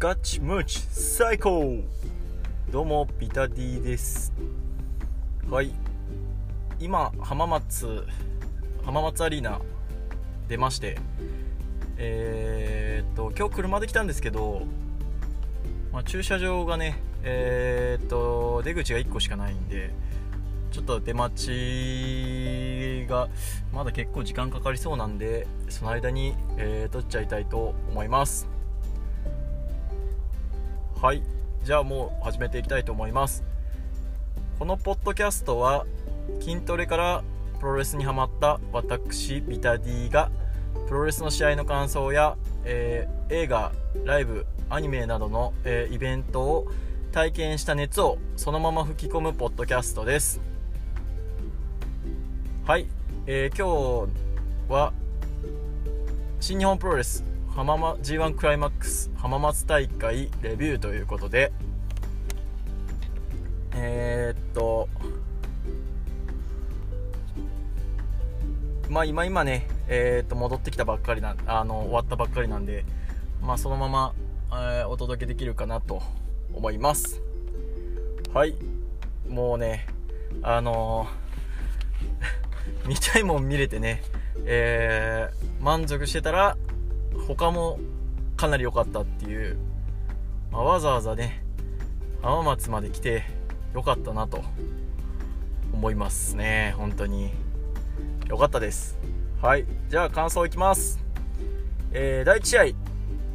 ガチムチ最高。どうもビタディです。はい。今浜松浜松アリーナ出まして。えー、っと今日車で来たんですけど、まあ、駐車場がねえー、っと出口が1個しかないんでちょっと出待ちがまだ結構時間かかりそうなんでその間に、えー、撮っちゃいたいと思います。はい。じゃあもう始めていきたいと思います。このポッドキャストは筋トレからプロレスにハマった私ビタディがプロレスの試合の感想や、えー、映画ライブアニメなどの、えー、イベントを体験した熱をそのまま吹き込むポッドキャストです。はい、えー、今日は新日本プロレス浜、ま、G1 クライマックス浜松大会レビューということで。えー、っとまあ今今ね、えー、っと戻ってきたばっかりなあの終わったばっかりなんでまあそのまま、えー、お届けできるかなと思います。はい。もうねあのー 見たいもん見れてね、えー、満足してたら他もかなり良かったっていう、まあ、わざわざね浜松まで来てよかったなと思いますね。本当に。良かったです。はい。じゃあ感想いきます、えー、第1試合。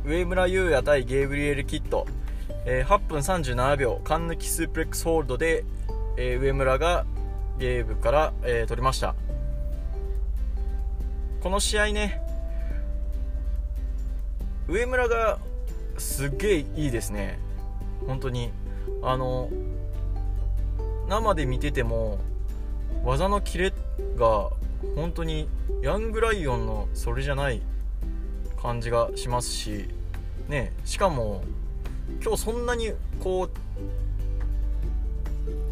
上村優也対ゲイブリエル・キッド、えー、8分37秒カン抜きスープレックスホールドで、えー、上村がゲーブから、えー、取りました。この試合ね上村がすっげえいいですね。本当に。あの生で見てても技のキレが本当にヤングライオンのそれじゃない感じがしますしねしかも今日そんなにこ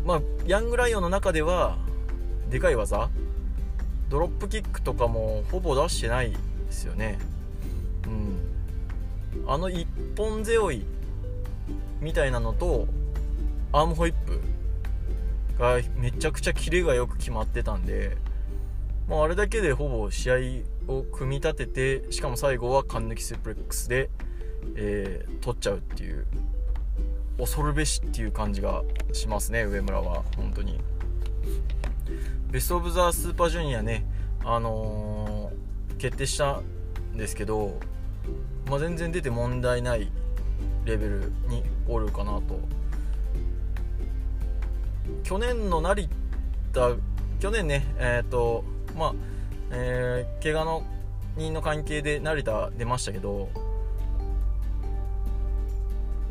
うまあヤングライオンの中ではでかい技ドロップキックとかもほぼ出してないですよね。うん。あの一本背負いみたいなのとアームホイップがめちゃくちゃキレがよく決まってたんでもうあれだけでほぼ試合を組み立ててしかも最後はン抜きスプレックスで、えー、取っちゃうっていう恐るべしっていう感じがしますね上村は本当に。ベスト・オブ・ザ・スーパージュニアね、あのー、決定したんですけど、まあ、全然出て問題ないレベルにおるかなと。去年の成田去年ねえっ、ー、とまあえー、怪我の人の関係で成田出ましたけど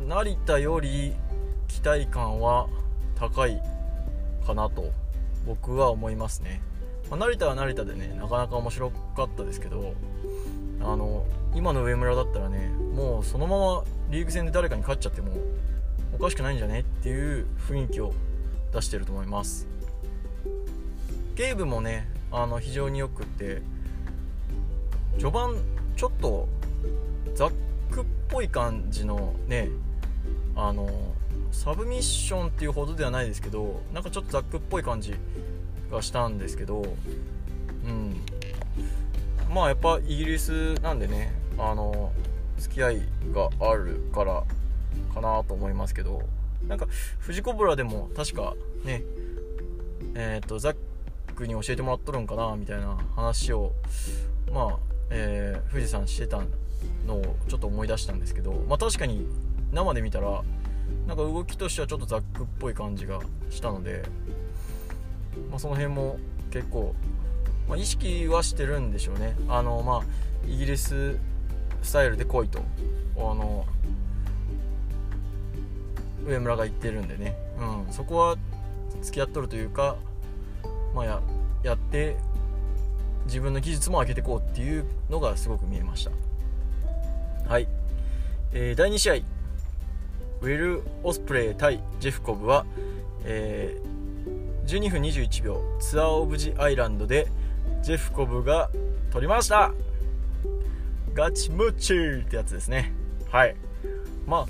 成田より期待感は高いかなと僕は思いますね、まあ、成田は成田でねなかなか面白かったですけどあの今の上村だったらねもうそのままリーグ戦で誰かに勝っちゃってもおかしくないんじゃねっていう雰囲気を出してると思います。ゲームもねあの非常によくって序盤ちょっとザックっぽい感じのねあのサブミッションっていうほどではないですけどなんかちょっとザックっぽい感じがしたんですけどうん。まあやっぱイギリスなんでねあの付き合いがあるからかなと思いますけどなんかフジコブラでも確かねえっ、ー、とザックに教えてもらっとるんかなみたいな話をまあ、えー、富士山してたのをちょっと思い出したんですけどまあ確かに生で見たらなんか動きとしてはちょっとザックっぽい感じがしたので、まあ、その辺も結構、まあ、意識はしてるんでしょうね。あのまあイギリススタイルで来いと。あの上村が言ってるんでね、うん、そこは付き合っとるというか、まあや、やって自分の技術も上げていこうっていうのがすごく見えました。はい、えー、第2試合。ウィル・オスプレイ対ジェフコブは、えー、12分21秒ツアー・オブ・ジ・アイランドでジェフコブが取りました。ガチムッチーってやつですね。はい。ま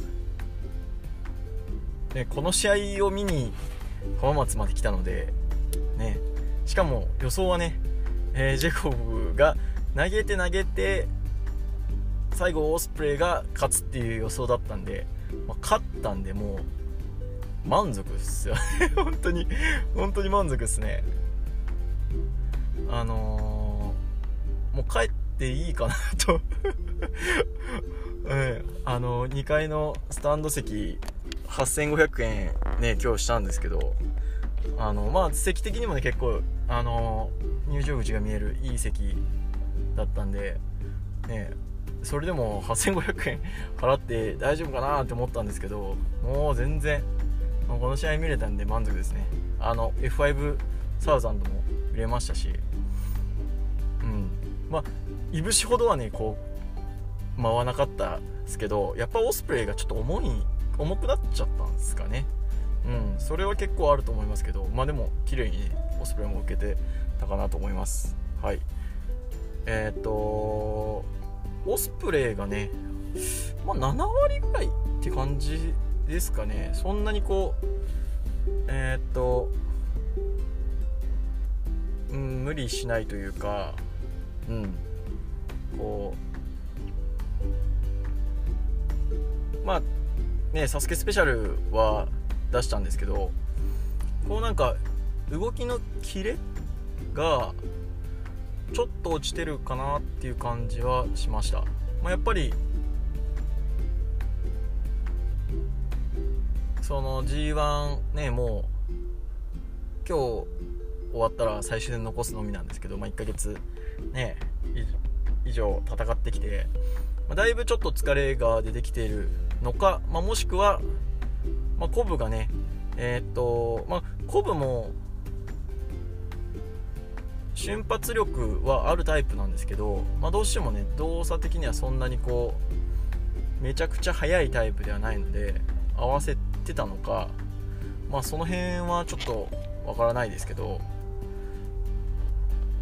あ、ね、この試合を見に浜松まで来たので、ね、しかも予想はね、えー、ジェコブが投げて投げて最後オスプレイが勝つっていう予想だったんで、まあ、勝ったんでもう満足っすよね。本当に本当に満足っすね。あのー、もう帰っていいかなと。う ん、あの2階のスタンド席8500円ね今日したんですけどあのまあ席的にもね結構あの入場口が見えるいい席だったんでねそれでも8500円 払って大丈夫かなって思ったんですけどもう全然この試合見れたんで満足ですね。あの F5 サウザンドも見れましたしうん。まあいぶしほどはねこう回らなかったですけどやっぱオスプレイがちょっと重い重くなっちゃったんですかね。うん。それは結構あると思いますけどまあでも綺麗にねオスプレイも受けてたかなと思います。はい。えっ、ー、とオスプレイがね、まあ、7割ぐらいって感じですかね。そんなにこうえー、っと、うん、無理しないというかうん。こう。まあねサスケスペシャルは出したんですけどこうなんか動きのキレがちょっと落ちてるかなっていう感じはしました、まあ、やっぱりその G1 ねもう今日終わったら最終戦残すのみなんですけど、まあ、1ヶ月ね以上戦ってきて、ま、だいぶちょっと疲れが出てきているのか、まあ、もしくは、まあ、コブがねえー、っとまあコブも瞬発力はあるタイプなんですけど、まあ、どうしてもね動作的にはそんなにこうめちゃくちゃ速いタイプではないので合わせてたのかまあその辺はちょっとわからないですけど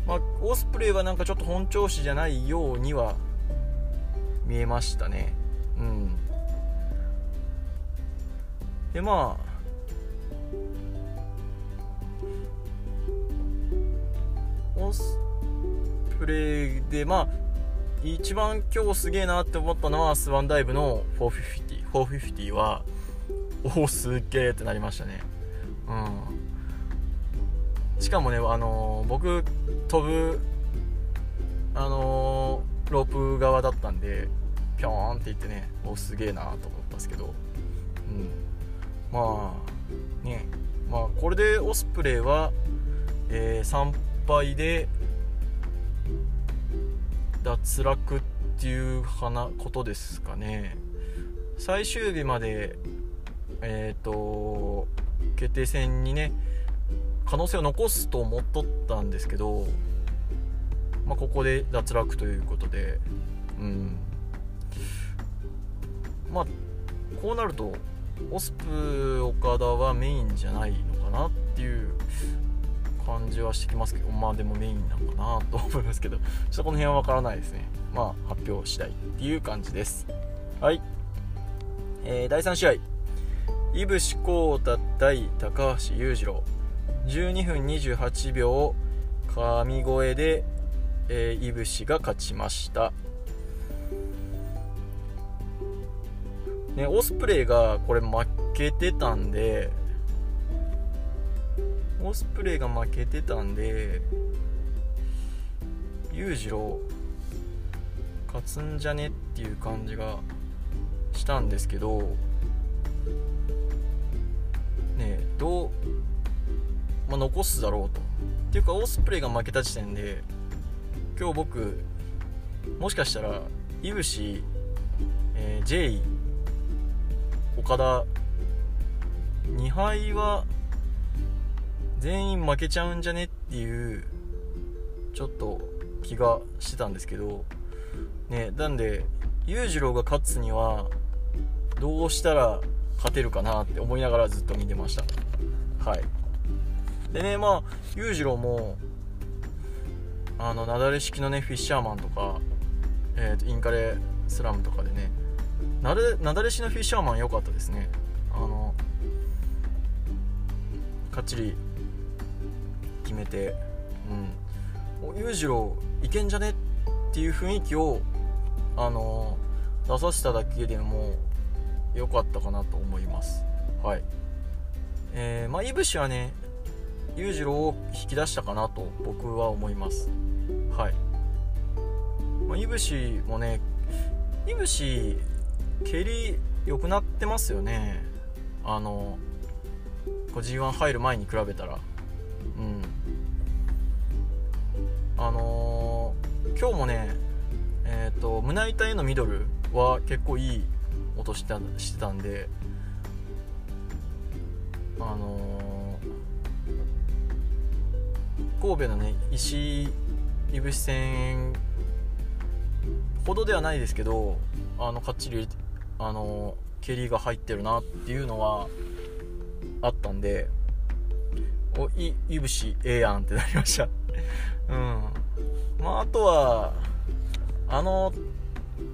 まあオスプレイはなんかちょっと本調子じゃないようには見えましたねうんでまあオスプレイで、まあ、一番今日すげえなって思ったのはスワンダイブの450。450は、おお、すげえってなりましたね。うん。しかもね、あのー、僕、飛ぶ、あのー、ロープ側だったんで、ぴょーんって言ってね、おすげえなと思ったんですけど、うん。まあ、ね、まあ、これでオスプレイは、えー、3敗で脱落っていうことですかね。最終日までえっ、ー、と決定戦にね可能性を残すと思っとったんですけど、まあ、ここで脱落ということでうん。まあこうなるとオスプ岡田はメインじゃないのかなっていう感じはしてきますけどまあでもメインなのかなと思いますけどちょっとこの辺はわからないですね。まあ発表次第っていう感じです。はい、えー、第3試合。井伏浩太対高橋裕次郎。12分28秒神声で、えー、井伏が勝ちました。ね、オスプレイがこれ負けてたんでオスプレイが負けてたんで裕次郎勝つんじゃねっていう感じがしたんですけどねどう、まあ、残すだろうと。っていうかオスプレイが負けた時点で今日僕もしかしたらいぶし、えー、J 岡田2敗は全員負けちゃうんじゃねっていうちょっと気がしてたんですけどねなんで裕次郎が勝つにはどうしたら勝てるかなって思いながらずっと見てました。はい。でねまあ裕次郎もあの雪崩式のねフィッシャーマンとか、えーと、インカレスラムとかでねなるなだれしのフィッシャーマン良かったですね。あのかっちり決めてうん。裕次郎いけんじゃねっていう雰囲気をあの出させただけでも良かったかなと思います。はい。えー、まあいぶしはね裕次郎を引き出したかなと僕は思います。はい、まあ、いぶしもねいぶし蹴り良くなってますよね。あの G1 入る前に比べたら。うん。あのー、今日もねえっ、ー、と胸板へのミドルは結構いい音してたしてたんであのー、神戸のね石井いぶし戦ほどではないですけどあのかっちりあの蹴りが入ってるなっていうのはあったんでおいいぶしええやんってなりました。うん。まああとはあの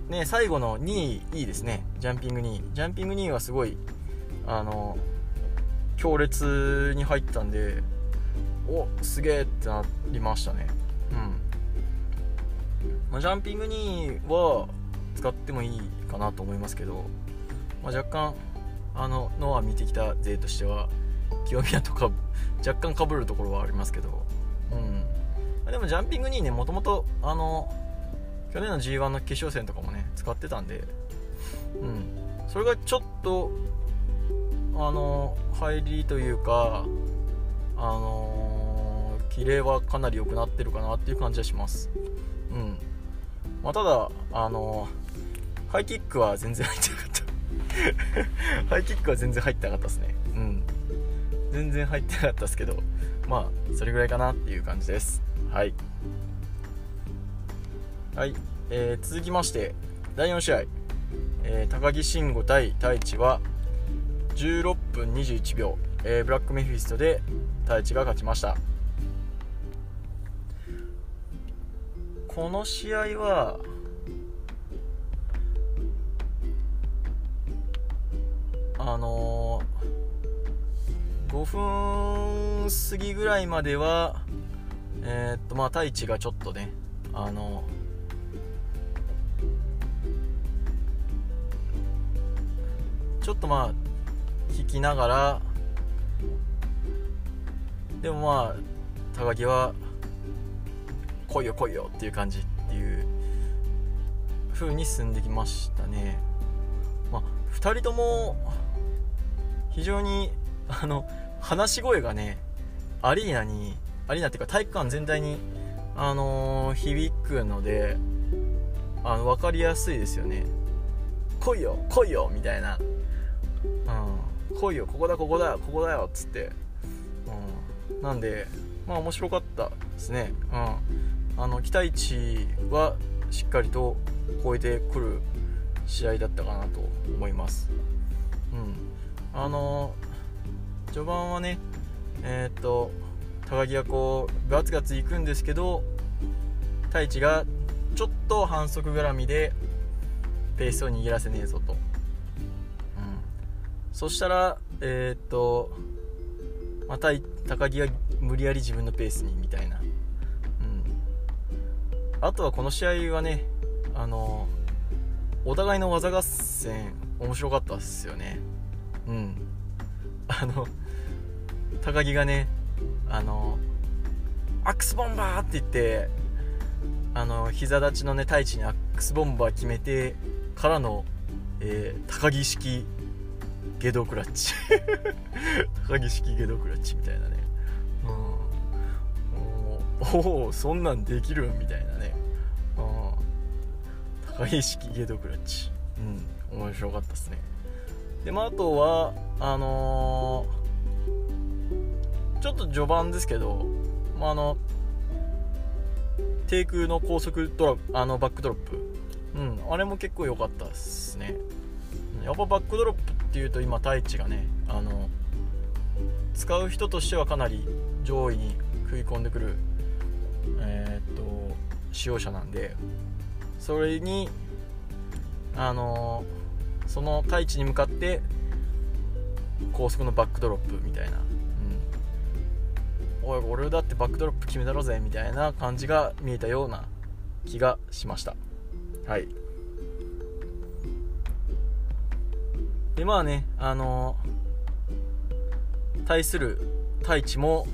ね最後の2位いいですね。ジャンピング2位。ジャンピング2位はすごいあの強烈に入ったんでおすげえってなりましたね。うん、まあ、ジャンピング2位は使ってもいいかなと思いますけど、まあ、若干あのノア見てきた勢としては清宮とか若干かぶるところはありますけど、うん、でもジャンピング2位ねもともとあの去年の G1 の決勝戦とかもね使ってたんで、うん、それがちょっとあの入りというかあのー、キレはかなり良くなってるかなっていう感じはします。うん。まあ、ただあのーハイキックは全然入ってなかった。ハイキックは全然入ってなかったですね。うん。全然入ってなかったですけどまあそれぐらいかなっていう感じです。はい。はい、えー、続きまして第4試合、えー、高木慎吾対太一は16分21秒、えー、ブラックメフィストで太一が勝ちました。この試合はあのー、5分過ぎぐらいまではえー、っとまあ太一がちょっとねあのちょっとまあ引きながらでもまあ高木は来いよ来いよっていう感じっていう風に進んできましたね。まあ2人とも非常にあの話し声がねアリーナにアリーナっていうか体育館全体にあのー、響くのであの分かりやすいですよね。来いよ来いよみたいな、うん、来いよここだここだここだよっつって、うん、なんでまあ面白かったですね、うん、あの期待値はしっかりと超えてくる試合だったかなと思います。うん。あの序盤はねえー、っと高木がこうガツガツいくんですけど太一がちょっと反則絡みでペースを握らせねえぞと、うん、そしたらえー、っとまた高木が無理やり自分のペースにみたいな、あとはこの試合はねあのお互いの技合戦面白かったっすよね。うん。あの高木がねあのアックスボンバーって言ってあの膝立ちのね太一にアックスボンバー決めてからの、えー、高木式ゲドクラッチ。高木式ゲドクラッチみたいなね。うん。おおそんなんできるみたいなね。うん。高木式ゲドクラッチ。うん。面白かったっすね。でまあ、あとはあのー、ちょっと序盤ですけど、まあ、あの低空の高速ドラあのバックドロップ、うん、あれも結構良かったですね。やっぱバックドロップっていうと今太一がねあの使う人としてはかなり上位に食い込んでくるえー、っと使用者なんでそれにあのーその太一に向かって高速のバックドロップみたいな、うん、おい俺だってバックドロップ決めたろぜみたいな感じが見えたような気がしました。はい。でまあねあのー、対する太一も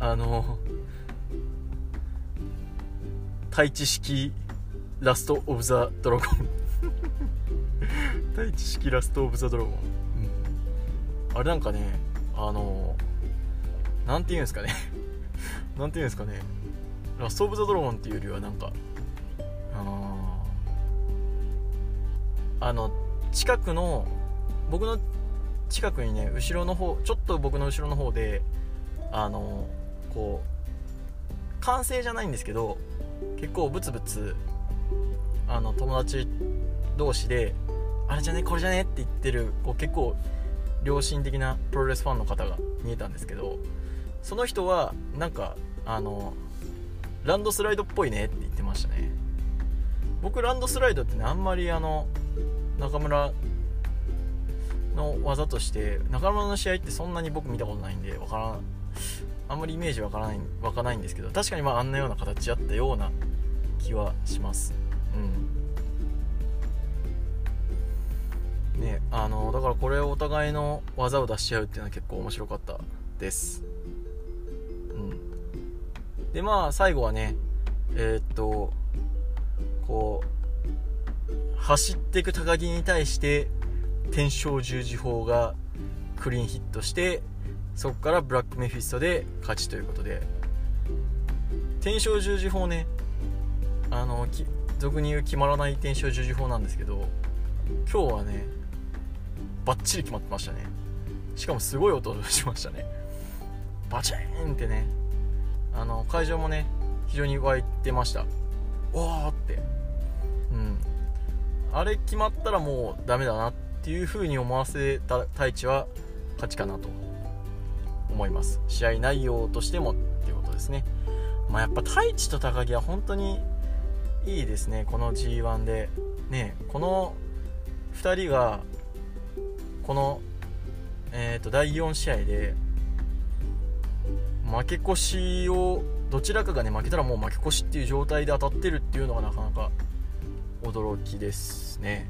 あのー、太一式ラスト・オブ・ザ・ドラゴン。太一式ラスト・オブ・ザ・ドラゴン、うん、あれなんかねあのー、なんて言うんですかね。なんて言うんですかね。ラスト・オブ・ザ・ドラゴンっていうよりはなんかああの近くの僕の近くにね後ろの方ちょっと僕の後ろの方であのこう完成じゃないんですけど結構ブツブツあの友達同士であれじゃね？これじゃね？って言ってるこう結構良心的なプロレスファンの方が見えたんですけどその人はなんかあのランドスライドっぽいね？って言ってましたね。僕ランドスライドってねあんまりあの中村の技として中村の試合ってそんなに僕見たことないんでわからん。あんまりイメージわからないわかないんですけど確かにまああんなような形あったような気はします。うん。ねあのだからこれをお互いの技を出し合うっていうのは結構面白かったです。うん。でまあ最後はねえー、っとこう走っていく高木に対して天正十字砲がクリーンヒットしてそこからブラックメフィストで勝ちということで。天正十字砲ね。あの俗に言う決まらない天正十字砲なんですけど今日はねバッチリ決まってましたね。しかもすごい音しましたね。バチーンってね。あの会場もね非常に湧いてました。おおって。うん。あれ決まったらもうダメだなっていう風に思わせた太一は勝ちかなと。思います。試合内容としてもっていうことですね。まあやっぱ太一と高木は本当にいいですね。この G1 で。ねこの2人がこの、えー、と第4試合で負け越しをどちらかがね負けたらもう負け越しっていう状態で当たってるっていうのがなかなか驚きですね。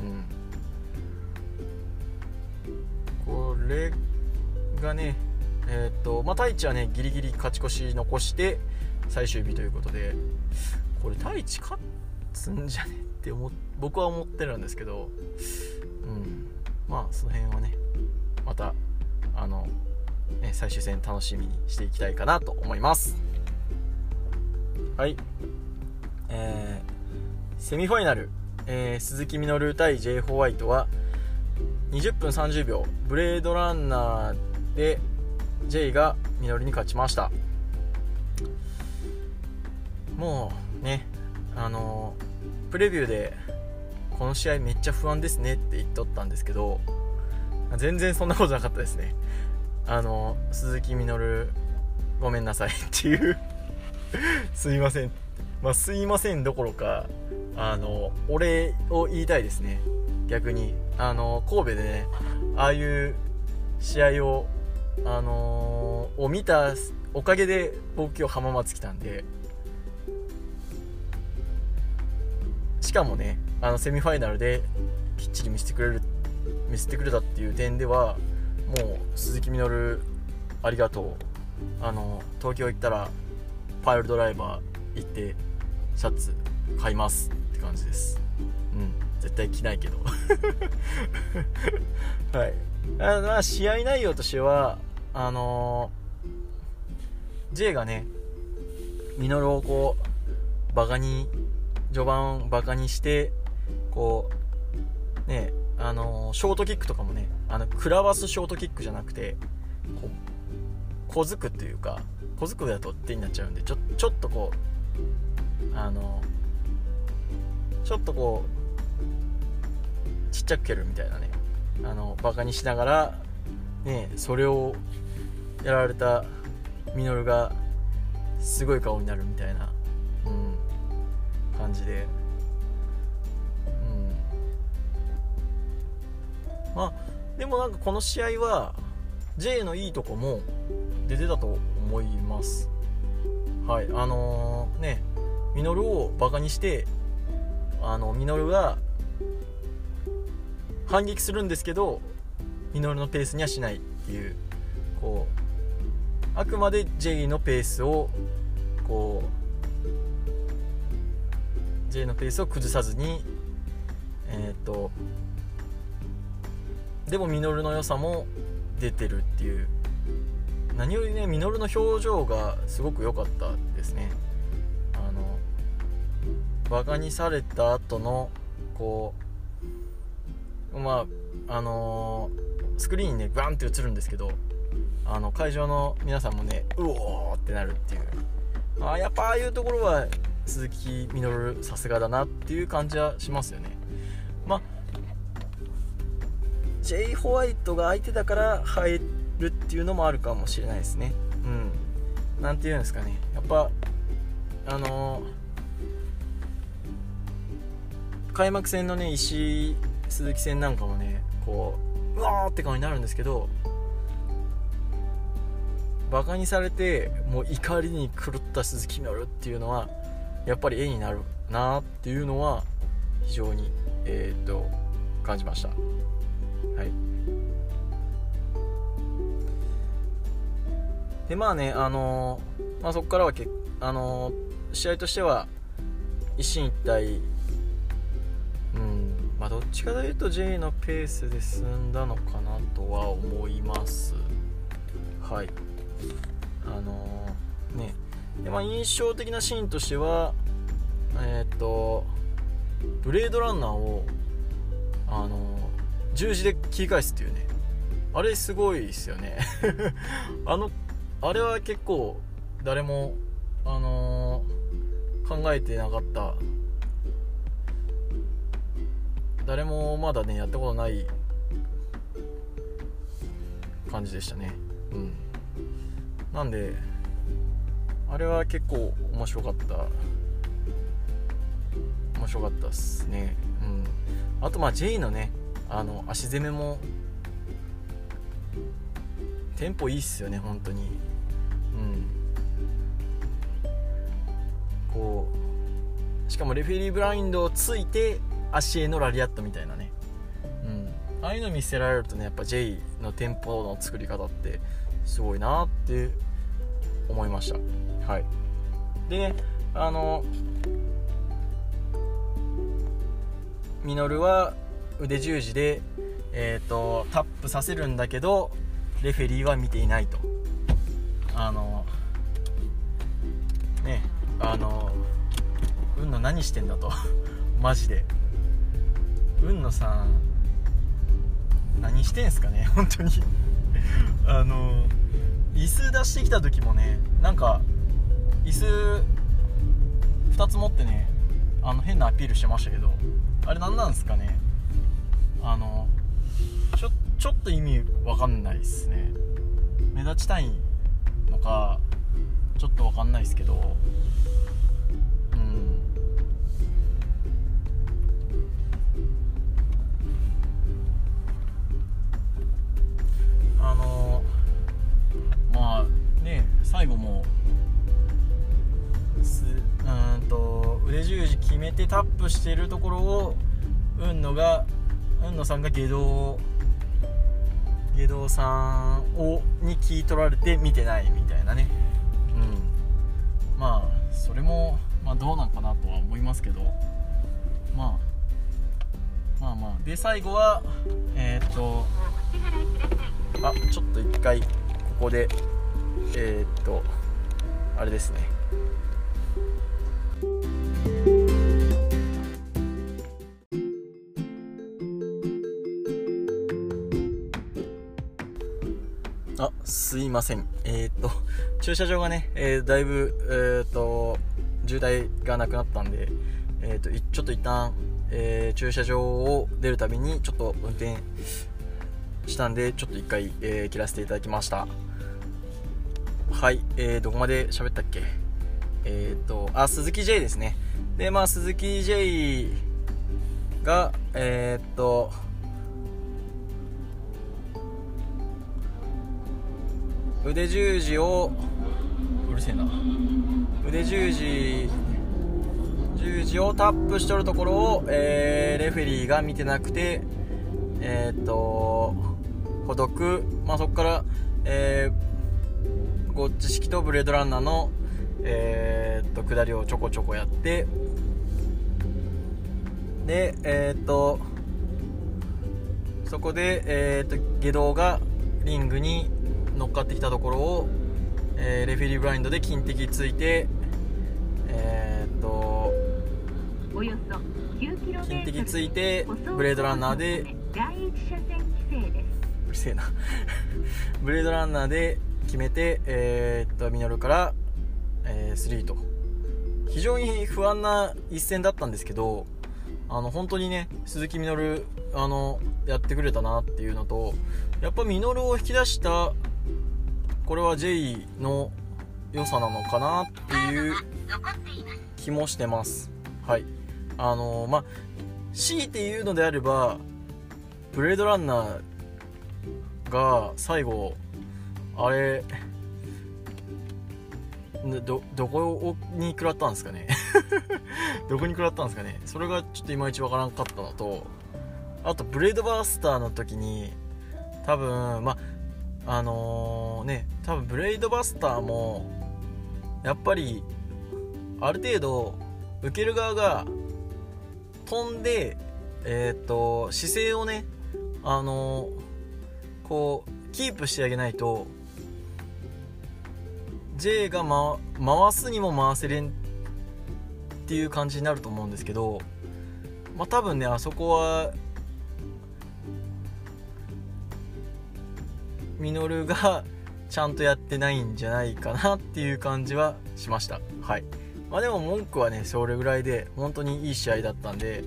うん。これがねえっ、とまあ太一はねギリギリ勝ち越し残して最終日ということでこれ太一勝つんじゃねって思僕は思ってるんですけどうんまあその辺はねまたあの、ね、最終戦楽しみにしていきたいかなと思います。はい。えー、セミファイナル、えー、鈴木みのる対 J ホワイトは20分30秒。ブレードランナーで J がみのるに勝ちました。もうねあのプレビューでこの試合めっちゃ不安ですねって言っとったんですけど全然そんなことなかったですね。あの鈴木みのるごめんなさい っていう。すいません。まあすいませんどころかあのお礼を言いたいですね。逆に。あの神戸でねああいう試合をあのー、を見たおかげで僕今日浜松来たんでしかもねあのセミファイナルできっちり見せてくれる見せてくれたっていう点ではもう鈴木みのるありがとう。あの東京行ったらパイルドライバー行ってシャツ買いますって感じです。うん。絶対着ないけど。はい。あまあ試合内容としてはあのー、J がねミノルをこうバカに序盤バカにしてこうねあのー、ショートキックとかもねあの食らわすショートキックじゃなくてこう小づくっていうか小づくだと手になっちゃうんでちょちょっとこうあのー、ちょっとこうちっちゃく蹴るみたいなねあのバカにしながらねそれをやられたミノルがすごい顔になるみたいな、うん、感じで、うん。まあでもなんかこの試合は J のいいとこも出てたと思います。はいあのー、ねミノルをバカにしてあのミノルが反撃するんですけどミノルのペースにはしないっていうこうあくまで J のペースをこう J のペースを崩さずにえっ、とでもミノルの良さも出てるっていう。何よりねミノルの表情がすごく良かったですね。あのバカにされた後のこうまああのー、スクリーンにねバンって映るんですけどあの会場の皆さんもねうおーってなるっていう。あやっぱああいうところは鈴木みのるさすがだなっていう感じはしますよね。まあ J ホワイトが相手だから入るっていうのもあるかもしれないですね。うん。何て言うんですかね。やっぱあのー、開幕戦のね石井鈴木戦なんかもねこううわーって顔になるんですけどバカにされてもう怒りに狂った鈴木みのるっていうのはやっぱり絵になるなっていうのは非常にえー、っと感じました。はい。でまあねあのー、まあ、そこからはけあのー、試合としては一進一退うんまあどっちかというと J のペースで進んだのかなとは思います。はい。あのー、ね。で、まあ、印象的なシーンとしてはえっ、とブレードランナーをあの十字で切り返すっていうね。あれすごいですよね。あのあれは結構誰もあのー、考えてなかった。誰もまだねやったことない感じでしたね。うん。なんであれは結構面白かった。面白かったっすね。うん。あとまあ J のねあの足攻めもテンポいいっすよね本当に。うん。こうしかもレフェリーブラインドをついて足へのラリアットみたいなね。うん。ああいうの見せられるとねやっぱ J のテンポの作り方ってすごいなって思いました。はい。であのミノルは腕十字で、えーと、タップさせるんだけどレフェリーは見ていないと。あのねあの運の何してんだと。マジで。運野さん何してんすかね本当に。あの椅子出してきた時もねなんか椅子2つ持ってねあの変なアピールしてましたけどあれ何なんですかね？あのちょちょっと意味わかんないっすね。目立ちたいのかちょっとわかんないですけどのまあね最後もすうんと腕十字決めてタップしてるところを雲野が海野さんが下道下道さんをに聞い取られて見てないみたいなね。うん。まあそれも、まあ、どうなんかなとは思いますけど、まあ、まあまあ。で最後はえー、っとあちょっと一回ここでえー、っとあれですねあ、すいません。えー、っと、駐車場がね、えー、だいぶ、えー、っと、渋滞がなくなったんで、えっと、ちょっと一旦、え駐車場を出るたびに、ちょっと運転したんでちょっと一回、えー、切らせていただきました。はい、えー、どこまで喋ったっけ？えっ、とあ鈴木 J ですね。でまあ鈴木 J がえっと腕十字をうるせえな。腕十字十字をタップしとるところを、えー、レフェリーが見てなくてえー、っとほどく、まあ、そこから、えー、ゴッチ式とブレードランナーの、えー、っと下りをちょこちょこやって。でえー、っとそこで、えー、っと下道がリングに乗っかってきたところを、えー、レフェリーブラインドで金敵ついてえー、っと金敵ついてブレードランナーでせえな。ブレードランナーで決めてえー、っとミノルから、えー、3と。非常に不安な一戦だったんですけどあの本当にね鈴木みのるあのやってくれたなっていうのとやっぱミノルを引き出したこれは J の良さなのかなっていう気もしてます。はい。あのまあ強いて言うのであればブレードランナーが最後あれどどこに食らったんですかね？どこに食らったんですかね？それがちょっといまいちわからんかったのとあとブレードバースターの時に多分まあのー、ね多分ブレードバスターもやっぱりある程度受ける側が飛んでえっ、と姿勢をねあのー、こうキープしてあげないと J が、ま、回すにも回せれんっていう感じになると思うんですけど、まあ、多分ねあそこはミノルが ちゃんとやってないんじゃないかなっていう感じはしました。はい。まあでも文句はねそれぐらいで本当にいい試合だったんで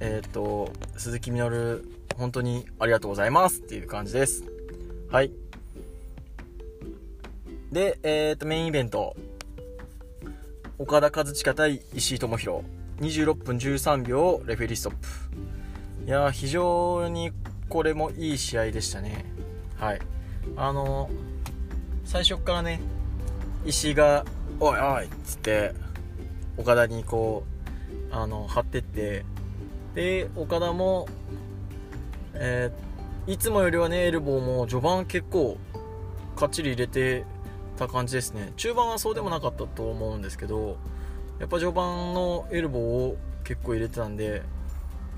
えっ、と鈴木みのる本当にありがとうございますっていう感じですはいで、えっ、ー、と、メインイベント。岡田和親対石井智弘。26分13秒、レフェリーストップ。いや非常にこれもいい試合でしたね。はい。あの最初からね、石井が、おいおいっつって、岡田にこう、あの、張ってって、で、岡田も、えー、いつもよりはね、エルボーも序盤結構、かっちり入れてた感じですね。中盤はそうでもなかったと思うんですけどやっぱ序盤のエルボーを結構入れてたんで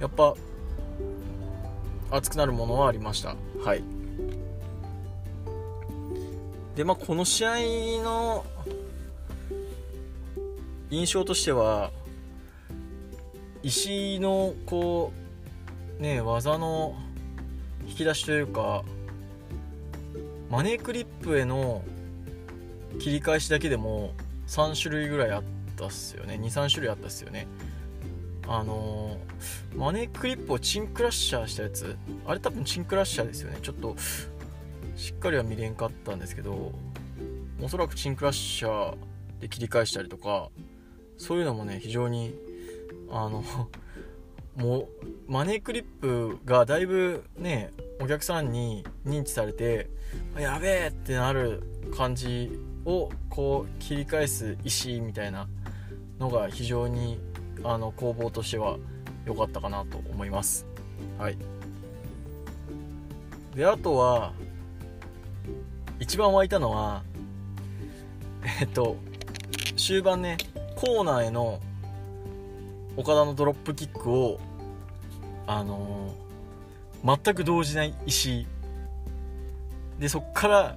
やっぱ熱くなるものはありました。はい。でまあこの試合の印象としては石井のこうね技の引き出しというかマネークリップへの切り返しだけでも3種類ぐらいあったっすよね。23種類あったっすよね。あのー、マネークリップをチンクラッシャーしたやつ。あれ多分チンクラッシャーですよね。ちょっとしっかりは見れんかったんですけどおそらくチンクラッシャーで切り返したりとかそういうのもね非常にあのもうマネークリップがだいぶねお客さんに認知されてやべえってなる感じをこう切り返す石みたいなのが非常にあの攻防としては良かったかなと思います。はい。であとは一番湧いたのはえっと終盤ねコーナーへの岡田のドロップキックをあのー、全く動じない石。でそっから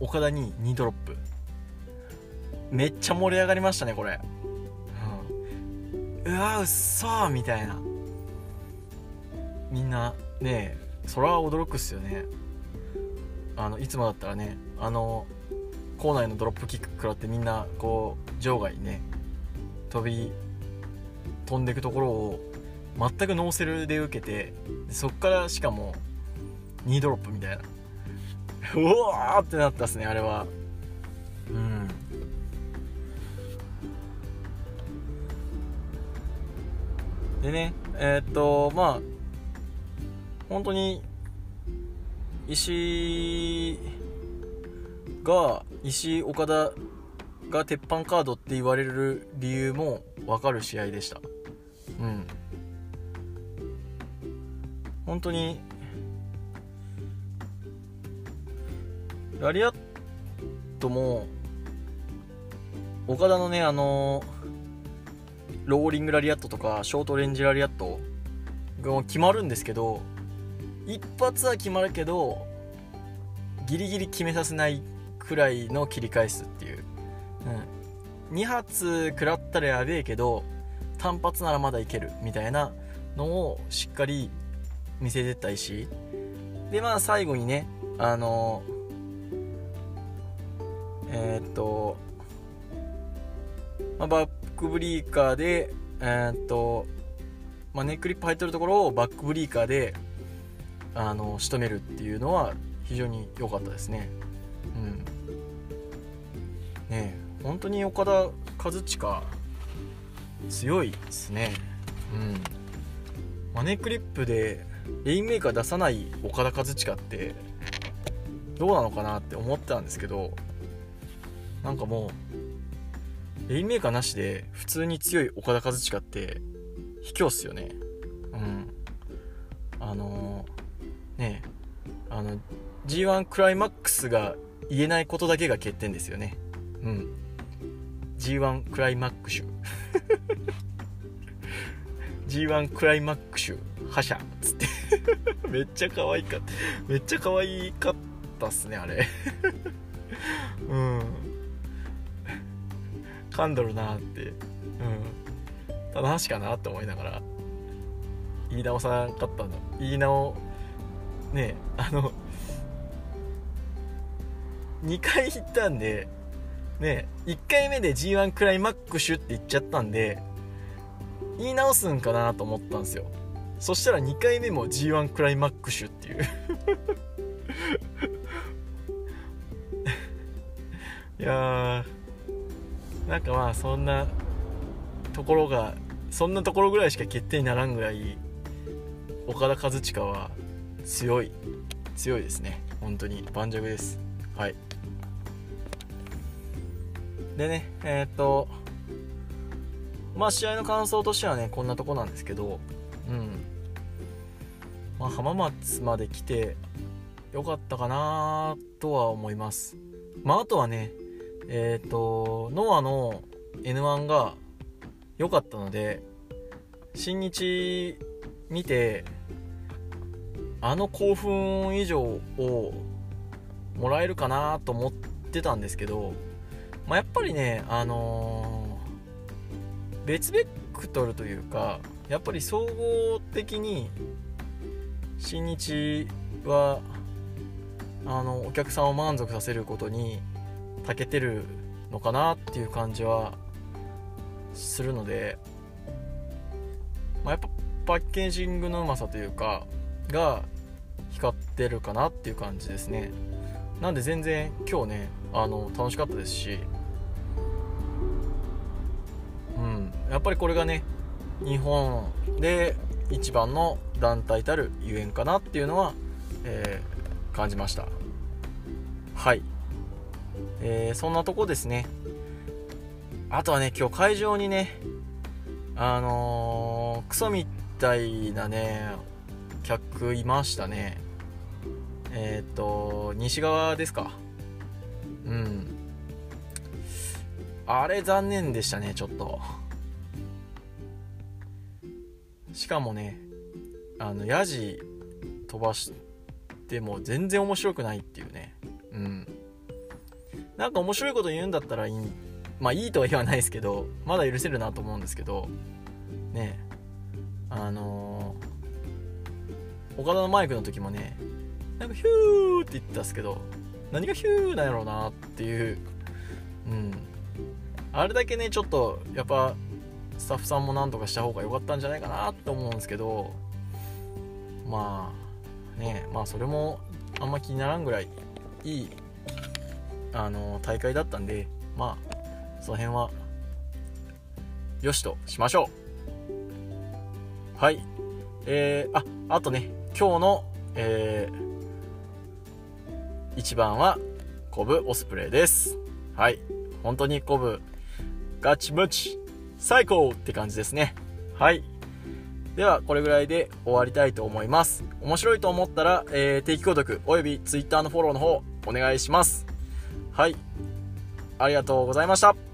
岡田に2ドロップ。めっちゃ盛り上がりましたねこれ、うん、うわうっそーみたいな。みんなねそれは驚くっすよね。あのいつもだったらねあの校内のドロップキック食らってみんなこう場外にね飛び飛んでいくところを全くノーセルで受けてそっからしかもニードロップみたいな。うわーってなったっすねあれは。うん。でねえー、っとまあ本当に石が石岡田が鉄板カードって言われる理由も分かる試合でした。本当にラリアットも岡田のねあのローリングラリアットとかショートレンジラリアットが決まるんですけど一発は決まるけどギリギリ決めさせないくらいの切り返すっていう、うん、2発食らったらやべえけど単発ならまだいけるみたいなのをしっかり見せてった石でまあ最後にねあのえー、っと、まあ、バックブリーカーでえー、っと、まあ、ネックリップ入ってるところをバックブリーカーであの仕留めるっていうのは非常に良かったですね。うん。ね本当に岡田和親強いですね。うん。マネークリップでレインメーカー出さない岡田和親ってどうなのかなって思ってたんですけどなんかもうレインメーカーなしで普通に強い岡田和親って卑怯っすよね。うん。あのー、ねあの G1 クライマックスが言えないことだけが欠点ですよね。うん。G1 クライマックス。G1 クライマックス覇者っつって。めっちゃ可愛かった。めっちゃ可愛かったっすねあれ。うん。噛んどるなって。うん。棚橋かなって思いながら。言い直さなかったの。言い直ねあの2回行ったんでね1回目で G1 クライマックスって言っちゃったんで言い直すんかなと思ったんですよ。そしたら2回目も G1 クライマックスっていう。いやーなんかまあそんなところがそんなところぐらいしか決定にならんぐらい岡田和親は強い強いですね。本当に盤石です。はい。でねえー、っとまあ試合の感想としてはねこんなとこなんですけどうん。まあ浜松まで来てよかったかなとは思います。まああとはねえっ、ー、とノアの N1 が良かったので新日見てあの興奮以上をもらえるかなと思ってたんですけど、まあ、やっぱりね、あのー、別ベクトルというかやっぱり総合的に新日はあのお客さんを満足させることに長けてるのかなっていう感じはするので、まあ、やっぱパッケージングのうまさというかが光ってるかなっていう感じですね。なんで全然今日ねあの楽しかったですしうん。やっぱりこれがね日本で一番の団体たるゆえんかなっていうのは、えー、感じました。はい、えー、そんなとこですね。あとはね今日会場にねあのー、クソみたいなね客いましたね。えっ、と西側ですか。うん。あれ残念でしたねちょっと。しかもねあのヤジ飛ばしても全然面白くないっていうね。うん。なんか面白いこと言うんだったらいいまあいいとは言わないですけどまだ許せるなと思うんですけどね。あのー、岡田のマイクの時もねなんかヒューって言ってたんですけど何がヒューなんやろうなっていう。うん。あれだけねちょっとやっぱスタッフさんもなんとかした方が良かったんじゃないかなって思うんですけどまあねまあそれもあんま気にならんぐらいいいあの大会だったんでまあその辺はよしとしましょう。はい。えー、ああとね今日のえー、1番はコブオスプレイです。はい。本当にコブガチムチ。最高って感じですね。はい。ではこれぐらいで終わりたいと思います。面白いと思ったら、えー、定期購読および Twitter のフォローの方お願いします。はい。ありがとうございました。